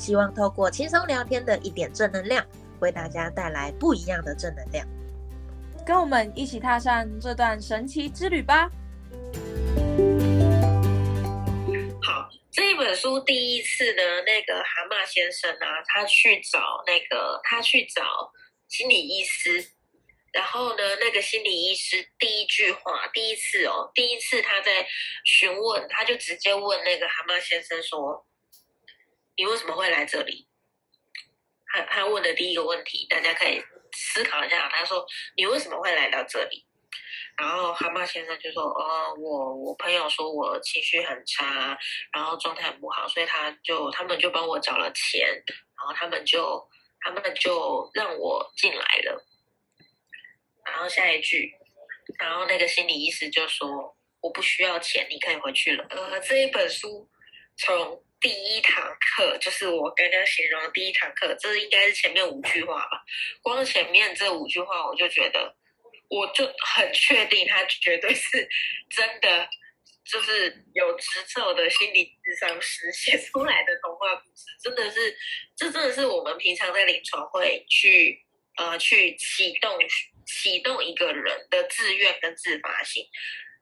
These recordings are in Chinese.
希望透过轻松聊天的一点正能量，为大家带来不一样的正能量。跟我们一起踏上这段神奇之旅吧！好，这一本书第一次呢，那个蛤蟆先生啊，他去找那个他去找心理医师，然后呢，那个心理医师第一句话，第一次哦，第一次他在询问，他就直接问那个蛤蟆先生说。你为什么会来这里？他他问的第一个问题，大家可以思考一下。他说：“你为什么会来到这里？”然后蛤蟆先生就说：“哦，我我朋友说我情绪很差，然后状态很不好，所以他就他们就帮我找了钱，然后他们就他们就让我进来了。”然后下一句，然后那个心理医师就说：“我不需要钱，你可以回去了。”呃，这一本书从。第一堂课就是我刚刚形容的第一堂课，这应该是前面五句话吧。光前面这五句话，我就觉得，我就很确定他绝对是真的，就是有执照的心理智商师写出来的童话故事，真的是，这真的是我们平常在临床会去呃去启动启动一个人的自愿跟自发性。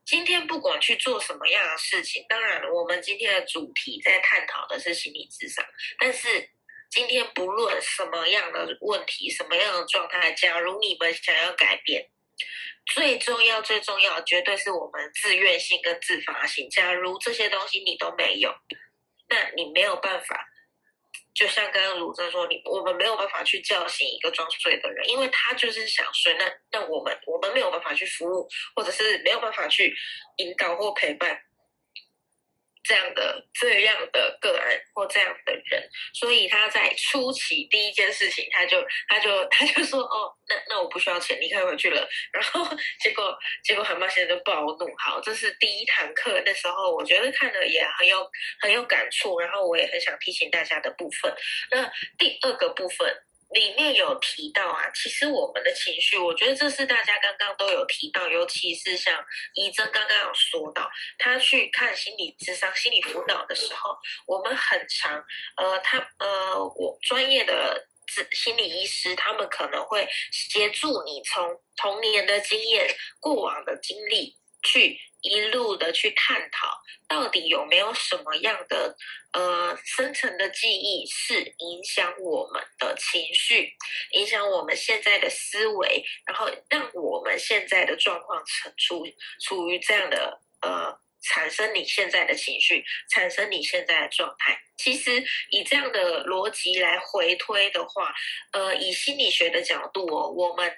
今天不管去做什么样的事情，当然我们今天的主题在探讨的是心理智商，但是今天不论什么样的问题、什么样的状态，假如你们想要改变，最重要、最重要，绝对是我们自愿性跟自发性。假如这些东西你都没有，那你没有办法。就像刚刚鲁正说，你我们没有办法去叫醒一个装睡的人，因为他就是想睡。那那我们我们没有办法去服务，或者是没有办法去引导或陪伴。这样的这样的个案或这样的人，所以他在初期第一件事情，他就他就他就说哦，那那我不需要钱，你可以回去了。然后结果结果蛤蟆先生就暴怒。好，这是第一堂课，那时候我觉得看了也很有很有感触，然后我也很想提醒大家的部分。那第二个部分。里面有提到啊，其实我们的情绪，我觉得这是大家刚刚都有提到，尤其是像怡珍刚刚有说到，他去看心理智商、心理辅导的时候，我们很常，呃，他呃，我专业的心理医师，他们可能会协助你从童年的经验、过往的经历去。一路的去探讨，到底有没有什么样的呃深层的记忆是影响我们的情绪，影响我们现在的思维，然后让我们现在的状况成处处于这样的呃产生你现在的情绪，产生你现在的状态。其实以这样的逻辑来回推的话，呃，以心理学的角度哦，我们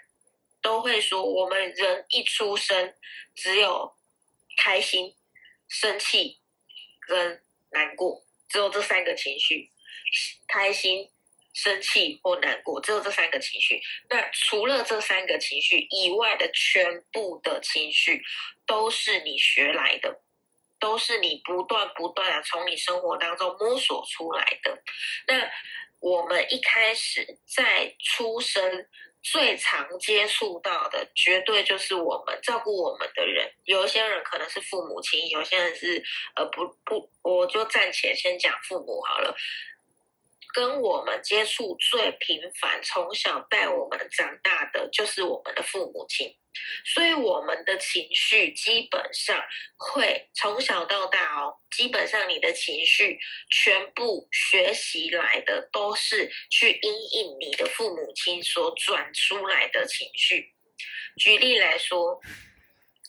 都会说，我们人一出生只有。开心、生气跟难过，只有这三个情绪。开心、生气或难过，只有这三个情绪。那除了这三个情绪以外的全部的情绪，都是你学来的，都是你不断不断的从你生活当中摸索出来的。那我们一开始在出生。最常接触到的，绝对就是我们照顾我们的人。有一些人可能是父母亲，有些人是呃不不，我就暂且先讲父母好了。跟我们接触最频繁、从小带我们长大的，就是我们的父母亲。所以我们的情绪基本上会从小到大哦，基本上你的情绪全部学习来的都是去因应你的父母亲所转出来的情绪。举例来说。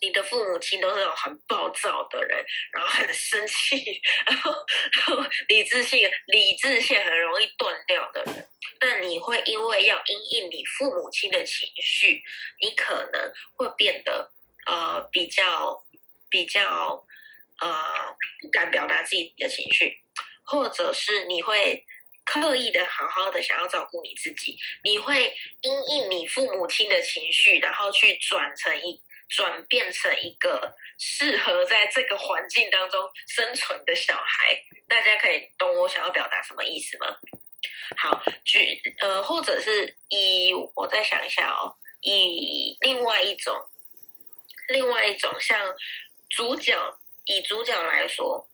你的父母亲都是那种很暴躁的人，然后很生气，然后然后理智性理智线很容易断掉的人。那你会因为要因应你父母亲的情绪，你可能会变得呃比较比较呃不敢表达自己的情绪，或者是你会刻意的好好的想要照顾你自己，你会因应你父母亲的情绪，然后去转成一转变成一个适合在这个环境当中生存的小孩。大家可以懂我想要表达什么意思吗？好，举呃，或者是以我再想一下哦，以另外一种，另外一种像主角，以主角来说，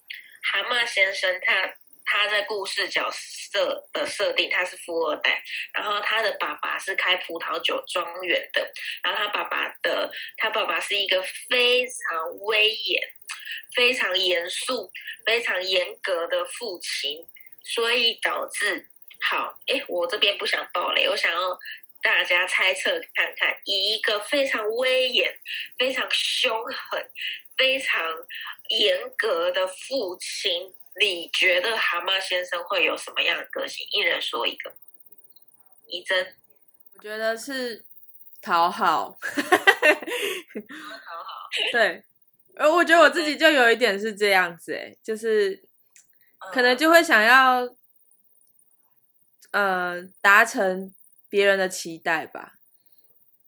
蛤蟆先生他他在故事角色的设定，他是富二代，然后他的爸爸是开葡萄酒庄园的，然后他爸爸的他爸爸是一个非常威严、非常严肃、非常严格的父亲，所以导致。好，哎，我这边不想爆雷，我想要大家猜测看看，以一个非常威严、非常凶狠、非常严格的父亲，你觉得蛤蟆先生会有什么样的个性？一人说一个。怡珍，我觉得是讨好，讨好，对，而我觉得我自己就有一点是这样子，哎，就是可能就会想要。呃，达成别人的期待吧。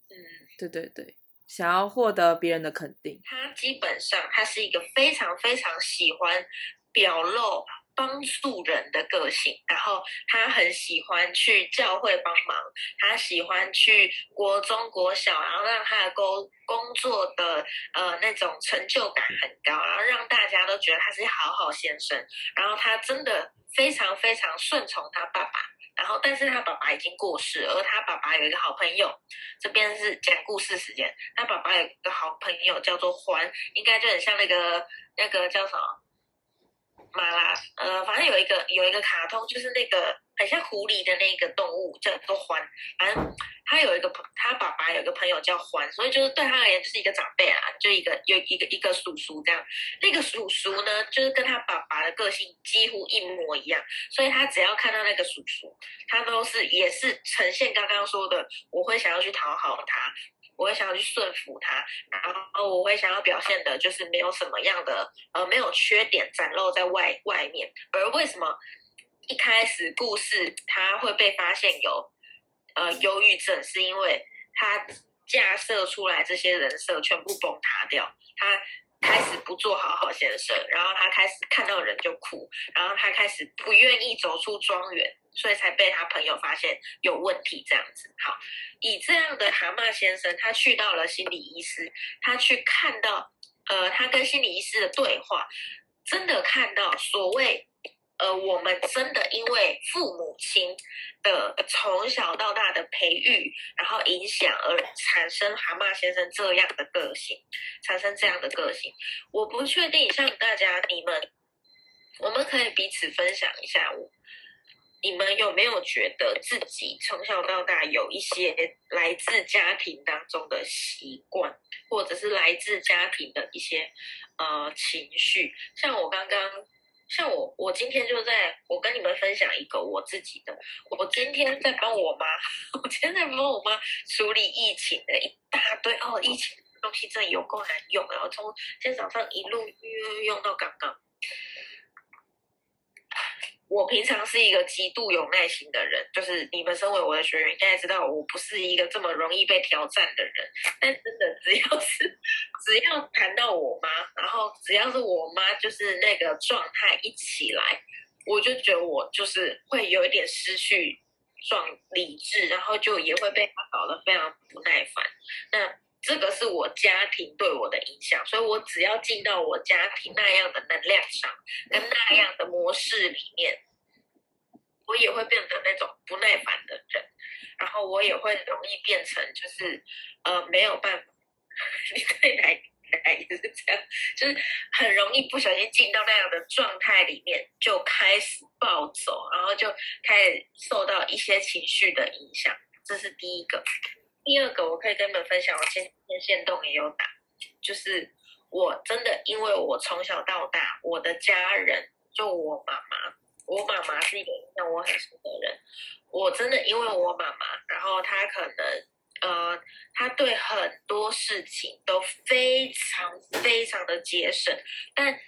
嗯，对对对，想要获得别人的肯定。他基本上，他是一个非常非常喜欢表露、帮助人的个性。然后他很喜欢去教会帮忙，他喜欢去国中、国小，然后让他的工工作的呃那种成就感很高，然后让大家都觉得他是好好先生。然后他真的非常非常顺从他爸爸。然后，但是他爸爸已经过世，而他爸爸有一个好朋友。这边是讲故事时间。他爸爸有个好朋友叫做欢，应该就很像那个那个叫什么马拉，呃，反正有一个有一个卡通，就是那个。很像狐狸的那个动物叫做欢，反正他有一个朋，他爸爸有个朋友叫欢，所以就是对他而言就是一个长辈啊，就一个有一个一个叔叔这样。那个叔叔呢，就是跟他爸爸的个性几乎一模一样，所以他只要看到那个叔叔，他都是也是呈现刚刚说的，我会想要去讨好他，我会想要去顺服他，然后我会想要表现的就是没有什么样的呃没有缺点展露在外外面，而为什么？一开始故事他会被发现有呃忧郁症，是因为他架设出来这些人设全部崩塌掉，他开始不做好好先生，然后他开始看到人就哭，然后他开始不愿意走出庄园，所以才被他朋友发现有问题这样子。好，以这样的蛤蟆先生，他去到了心理医师，他去看到呃他跟心理医师的对话，真的看到所谓。呃，我们真的因为父母亲的从小到大的培育，然后影响而产生蛤蟆先生这样的个性，产生这样的个性。我不确定，像大家你们，我们可以彼此分享一下，我你们有没有觉得自己从小到大有一些来自家庭当中的习惯，或者是来自家庭的一些呃情绪？像我刚刚。像我，我今天就在我跟你们分享一个我自己的。我今天在帮我妈，我今天在帮我妈处理疫情的一大堆哦，疫情东西真的有够难用，然后从今天早上一路用用到刚刚。我平常是一个极度有耐心的人，就是你们身为我的学员，应该知道我不是一个这么容易被挑战的人。但真的，只要是只要谈到我妈，然后只要是我妈就是那个状态一起来，我就觉得我就是会有一点失去状理智，然后就也会被她搞得非常不耐烦。那这个是我家庭对我的影响，所以我只要进到我家庭那样的能量场跟那样的模式里面，我也会变成那种不耐烦的人，然后我也会容易变成就是呃没有办法，你对奶奶也是这样，就是很容易不小心进到那样的状态里面，就开始暴走，然后就开始受到一些情绪的影响，这是第一个。第二个，我可以跟你们分享，我今天线动也有打，就是我真的，因为我从小到大，我的家人就我妈妈，我妈妈是一个让我很深的人，我真的因为我妈妈，然后她可能呃，她对很多事情都非常非常的节省，但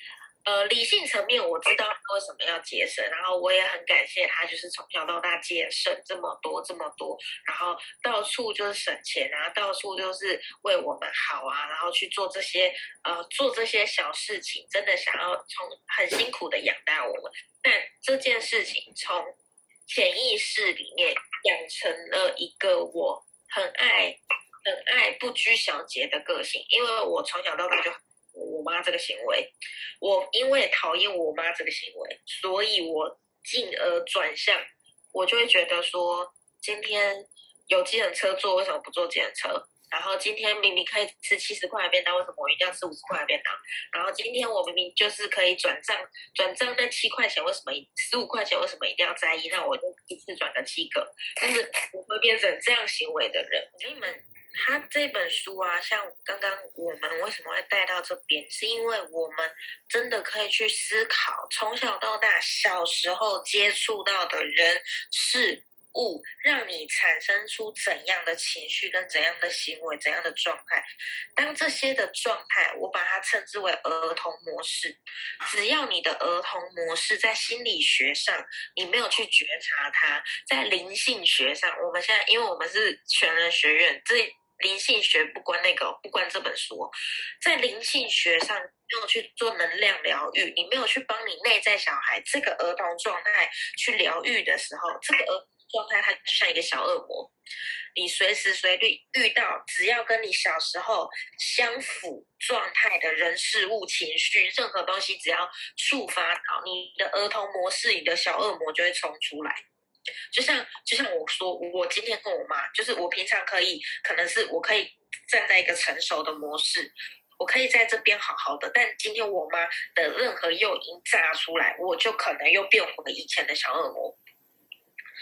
呃，理性层面我知道他为什么要节省，然后我也很感谢他，就是从小到大节省这么多这么多，然后到处就是省钱啊，到处就是为我们好啊，然后去做这些呃做这些小事情，真的想要从很辛苦的养大我们。但这件事情从潜意识里面养成了一个我很爱很爱不拘小节的个性，因为我从小到大就。我妈这个行为，我因为讨厌我妈这个行为，所以我进而转向，我就会觉得说，今天有计程车坐，为什么不坐计程车？然后今天明明可以吃七十块的便当，为什么我一定要吃五十块的便当？然后今天我明明就是可以转账，转账那七块钱，为什么十五块钱为什么一定要在意？那我就一次转了七个，但是我会变成这样行为的人。你们。他这本书啊，像刚刚我们为什么会带到这边，是因为我们真的可以去思考，从小到大，小时候接触到的人事物，让你产生出怎样的情绪跟怎样的行为、怎样的状态。当这些的状态，我把它称之为儿童模式。只要你的儿童模式在心理学上，你没有去觉察它，在灵性学上，我们现在因为我们是全人学院这。灵性学不关那个，不关这本书，在灵性学上没有去做能量疗愈，你没有去帮你内在小孩这个儿童状态去疗愈的时候，这个儿童状态它就像一个小恶魔，你随时随地遇到，只要跟你小时候相符状态的人事物情绪，任何东西只要触发到你的儿童模式，你的小恶魔就会冲出来。就像就像我说，我今天跟我妈，就是我平常可以，可能是我可以站在一个成熟的模式，我可以在这边好好的。但今天我妈的任何诱因炸出来，我就可能又变回以前的小恶魔。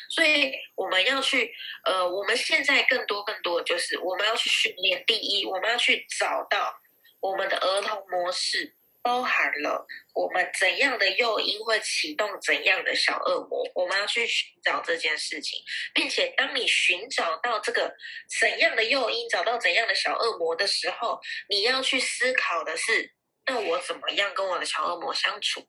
所以我们要去，呃，我们现在更多更多就是我们要去训练。第一，我们要去找到我们的儿童模式。包含了我们怎样的诱因会启动怎样的小恶魔，我们要去寻找这件事情，并且当你寻找到这个怎样的诱因，找到怎样的小恶魔的时候，你要去思考的是，那我怎么样跟我的小恶魔相处？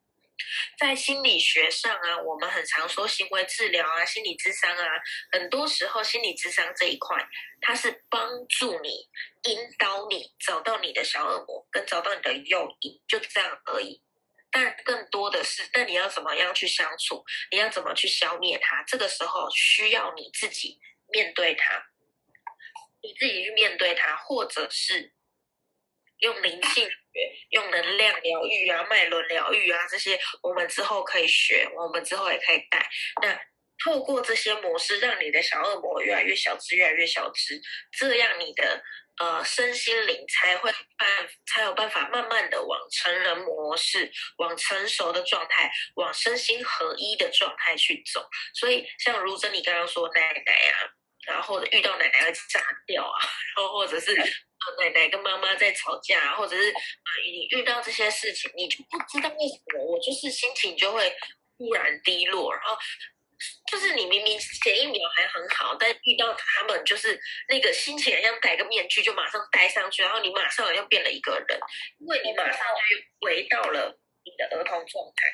在心理学上啊，我们很常说行为治疗啊、心理智商啊，很多时候心理智商这一块，它是帮助你、引导你找到你的小恶魔，跟找到你的诱因，就这样而已。但更多的是，那你要怎么样去相处？你要怎么去消灭它？这个时候需要你自己面对它，你自己去面对它，或者是。用灵性学、用能量疗愈啊、脉轮疗愈啊，这些我们之后可以学，我们之后也可以带。那透过这些模式，让你的小恶魔越来越小只，越来越小只，这样你的呃身心灵才会办，才有办法慢慢的往成人模式、往成熟的状态、往身心合一的状态去走。所以，像如真你刚刚说奶奶啊，然后遇到奶奶会炸掉啊，然后或者是。奶奶跟妈妈在吵架，或者是，你遇到这些事情，你就不知道为什么，我就是心情就会突然低落，然后就是你明明前一秒还很好，但遇到他们，就是那个心情好像戴个面具，就马上戴上去，然后你马上好像变了一个人，因为你马上就回到了你的儿童状态。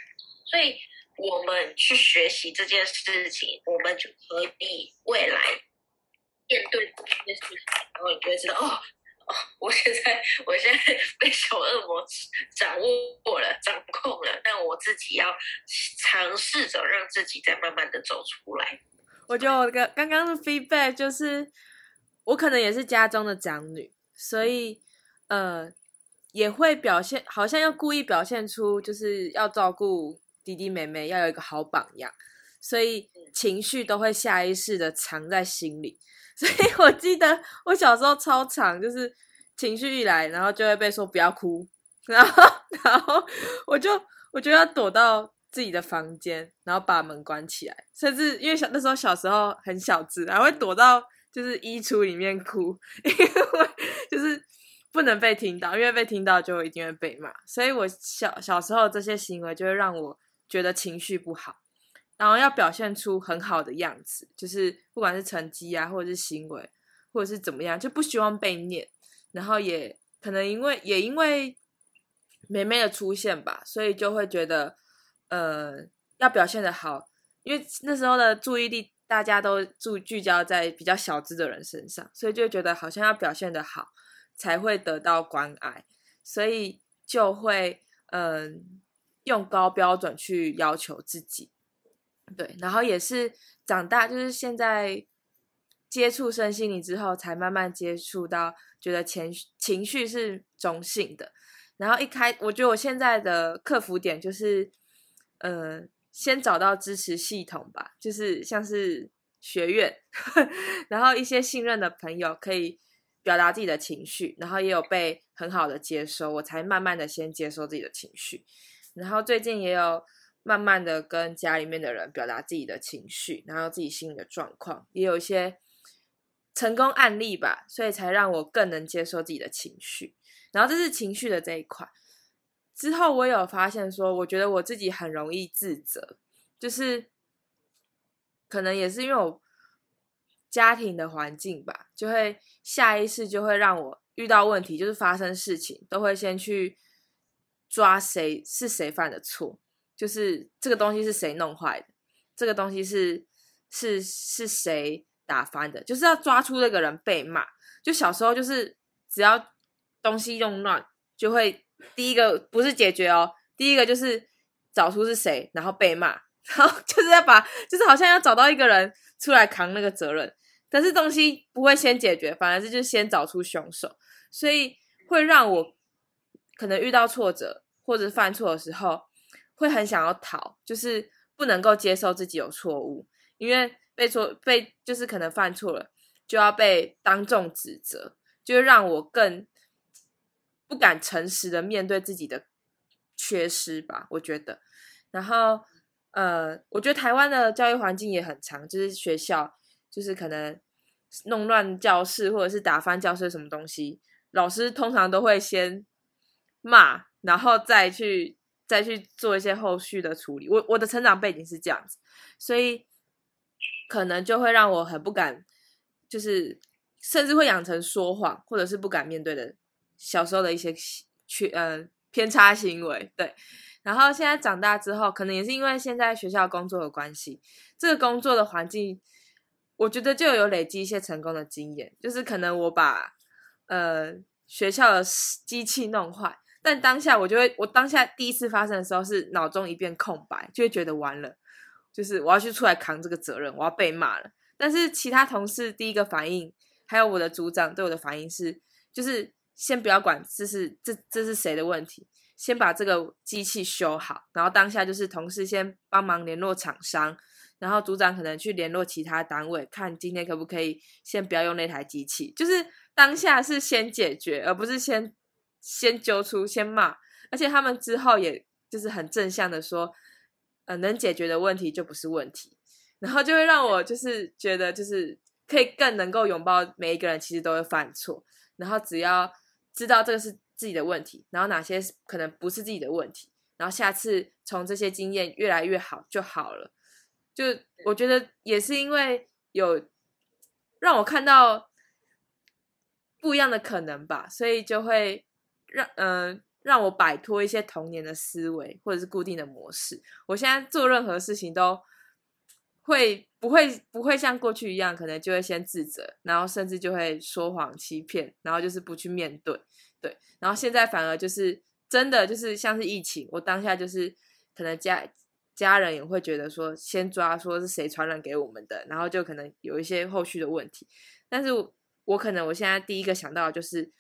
所以我们去学习这件事情，我们就可以未来面对这件事情，然后你就会知道哦。我现在，我现在被小恶魔掌握了、掌控了，但我自己要尝试着让自己再慢慢的走出来。我觉得我刚刚刚的 feedback 就是，我可能也是家中的长女，所以呃，也会表现，好像要故意表现出就是要照顾弟弟妹妹，要有一个好榜样，所以情绪都会下意识的藏在心里。所以我记得我小时候超常，就是情绪一来，然后就会被说不要哭，然后然后我就我就要躲到自己的房间，然后把门关起来，甚至因为小那时候小时候很小只，还会躲到就是衣橱里面哭，因为就是不能被听到，因为被听到就一定会被骂，所以我小小时候这些行为就会让我觉得情绪不好。然后要表现出很好的样子，就是不管是成绩啊，或者是行为，或者是怎么样，就不希望被念。然后也可能因为也因为妹妹的出现吧，所以就会觉得呃要表现的好，因为那时候的注意力大家都注聚焦在比较小资的人身上，所以就觉得好像要表现的好才会得到关爱，所以就会嗯、用高标准去要求自己。对，然后也是长大，就是现在接触身心灵之后，才慢慢接触到，觉得情绪情绪是中性的。然后一开，我觉得我现在的克服点就是，呃，先找到支持系统吧，就是像是学院，然后一些信任的朋友可以表达自己的情绪，然后也有被很好的接收，我才慢慢的先接受自己的情绪。然后最近也有慢慢的跟家里面的人表达自己的情绪，然后自己心里的状况，也有一些成功案例吧，所以才让我更能接受自己的情绪。然后这是情绪的这一块。之后我有发现说，我觉得我自己很容易自责，就是可能也是因为我家庭的环境吧，就会下意识就会让我遇到问题，就是发生事情都会先去抓谁是谁犯的错，就是这个东西是谁弄坏的，这个东西是是是谁打翻的，就是要抓出那个人被骂。就小时候就是只要东西用乱，就会第一个不是解决哦，第一个就是找出是谁，然后被骂，然后 就是要把，就是好像要找到一个人出来扛那个责任，但是东西不会先解决，反而是就先找出凶手，所以会让我可能遇到挫折或者犯错的时候，会很想要逃，就是不能够接受自己有错误，因为被错被就是可能犯错了，就要被当众指责，就会让我更不敢诚实的面对自己的缺失吧，我觉得。然后，呃，我觉得台湾的教育环境也很长，就是学校就是可能弄乱教室或者是打翻教室什么东西，老师通常都会先骂，然后再去再去做一些后续的处理。我我的成长背景是这样子，所以可能就会让我很不敢，就是甚至会养成说谎或者是不敢面对的小时候的一些缺呃偏差行为。对，然后现在长大之后，可能也是因为现在学校工作的关系，这个工作的环境，我觉得就有累积一些成功的经验，就是可能我把呃学校的机器弄坏。但当下我就会，我当下第一次发生的时候是脑中一片空白，就会觉得完了，就是我要去出来扛这个责任，我要被骂了。但是其他同事第一个反应，还有我的组长对我的反应是，就是先不要管这是这这是谁的问题，先把这个机器修好。然后当下就是同事先帮忙联络厂商，然后组长可能去联络其他单位，看今天可不可以先不要用那台机器。就是当下是先解决，而不是先。先揪出，先骂，而且他们之后也就是很正向的说，呃，能解决的问题就不是问题，然后就会让我就是觉得就是可以更能够拥抱每一个人其实都会犯错，然后只要知道这个是自己的问题，然后哪些可能不是自己的问题，然后下次从这些经验越来越好就好了。就我觉得也是因为有让我看到不一样的可能吧，所以就会。让嗯、呃、让我摆脱一些童年的思维或者是固定的模式。我现在做任何事情都会不会不会像过去一样，可能就会先自责，然后甚至就会说谎欺骗，然后就是不去面对。对，然后现在反而就是真的就是像是疫情，我当下就是可能家家人也会觉得说先抓说是谁传染给我们的，然后就可能有一些后续的问题。但是我，我可能我现在第一个想到的就是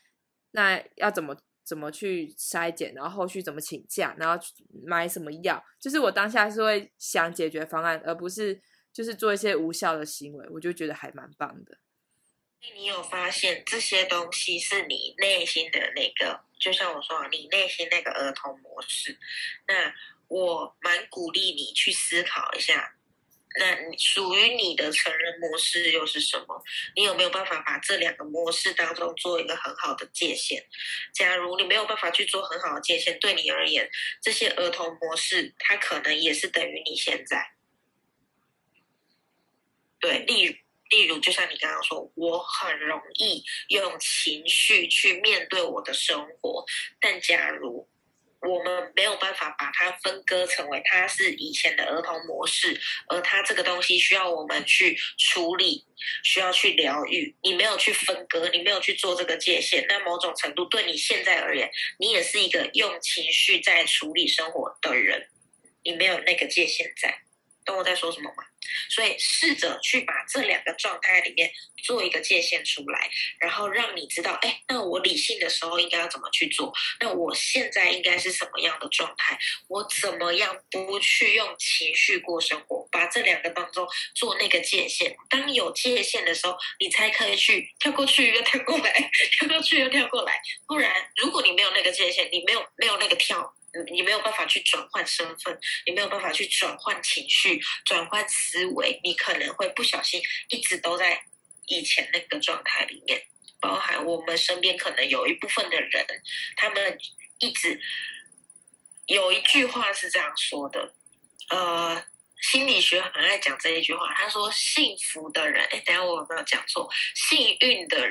那要怎么。怎么去筛检，然后后续怎么请假，然后买什么药，就是我当下是会想解决方案，而不是就是做一些无效的行为，我就觉得还蛮棒的。你有发现这些东西是你内心的那个，就像我说，你内心那个儿童模式。那我蛮鼓励你去思考一下。那你属于你的成人模式又是什么？你有没有办法把这两个模式当中做一个很好的界限？假如你没有办法去做很好的界限，对你而言，这些儿童模式它可能也是等于你现在。对，例如，例如，就像你刚刚说，我很容易用情绪去面对我的生活，但假如我们没有办法把它分割成为它是以前的儿童模式，而它这个东西需要我们去处理，需要去疗愈。你没有去分割，你没有去做这个界限，那某种程度对你现在而言，你也是一个用情绪在处理生活的人，你没有那个界限在。懂我在说什么吗？所以试着去把这两个状态里面做一个界限出来，然后让你知道，哎，那我理性的时候应该要怎么去做？那我现在应该是什么样的状态？我怎么样不去用情绪过生活？把这两个当中做那个界限。当有界限的时候，你才可以去跳过去又跳过来，跳过去又跳过来。不然，如果你没有那个界限，你没有没有那个跳。你没有办法去转换身份，你没有办法去转换情绪、转换思维，你可能会不小心一直都在以前那个状态里面。包含我们身边可能有一部分的人，他们一直有一句话是这样说的，呃，心理学很爱讲这一句话，他说：“幸福的人，哎，等下我有没有讲错？幸运的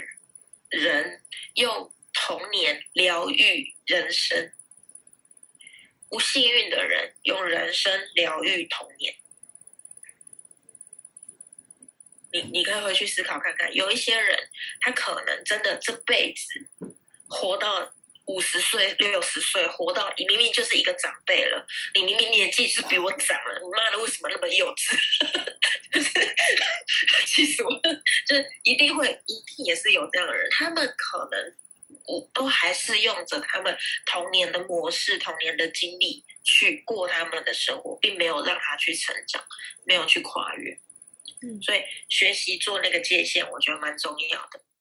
人用童年疗愈人生。”不幸运的人用人生疗愈童年，你你可以回去思考看看。有一些人，他可能真的这辈子活到五十岁、六十岁，活到你明明就是一个长辈了，你明明年纪是比我长了，你妈的为什么那么幼稚？就是 其实我就是一定会，一定也是有这样的人，他们可能。我都还是用着他们童年的模式、童年的经历去过他们的生活，并没有让他去成长，没有去跨越。嗯，所以学习做那个界限，我觉得蛮重要的。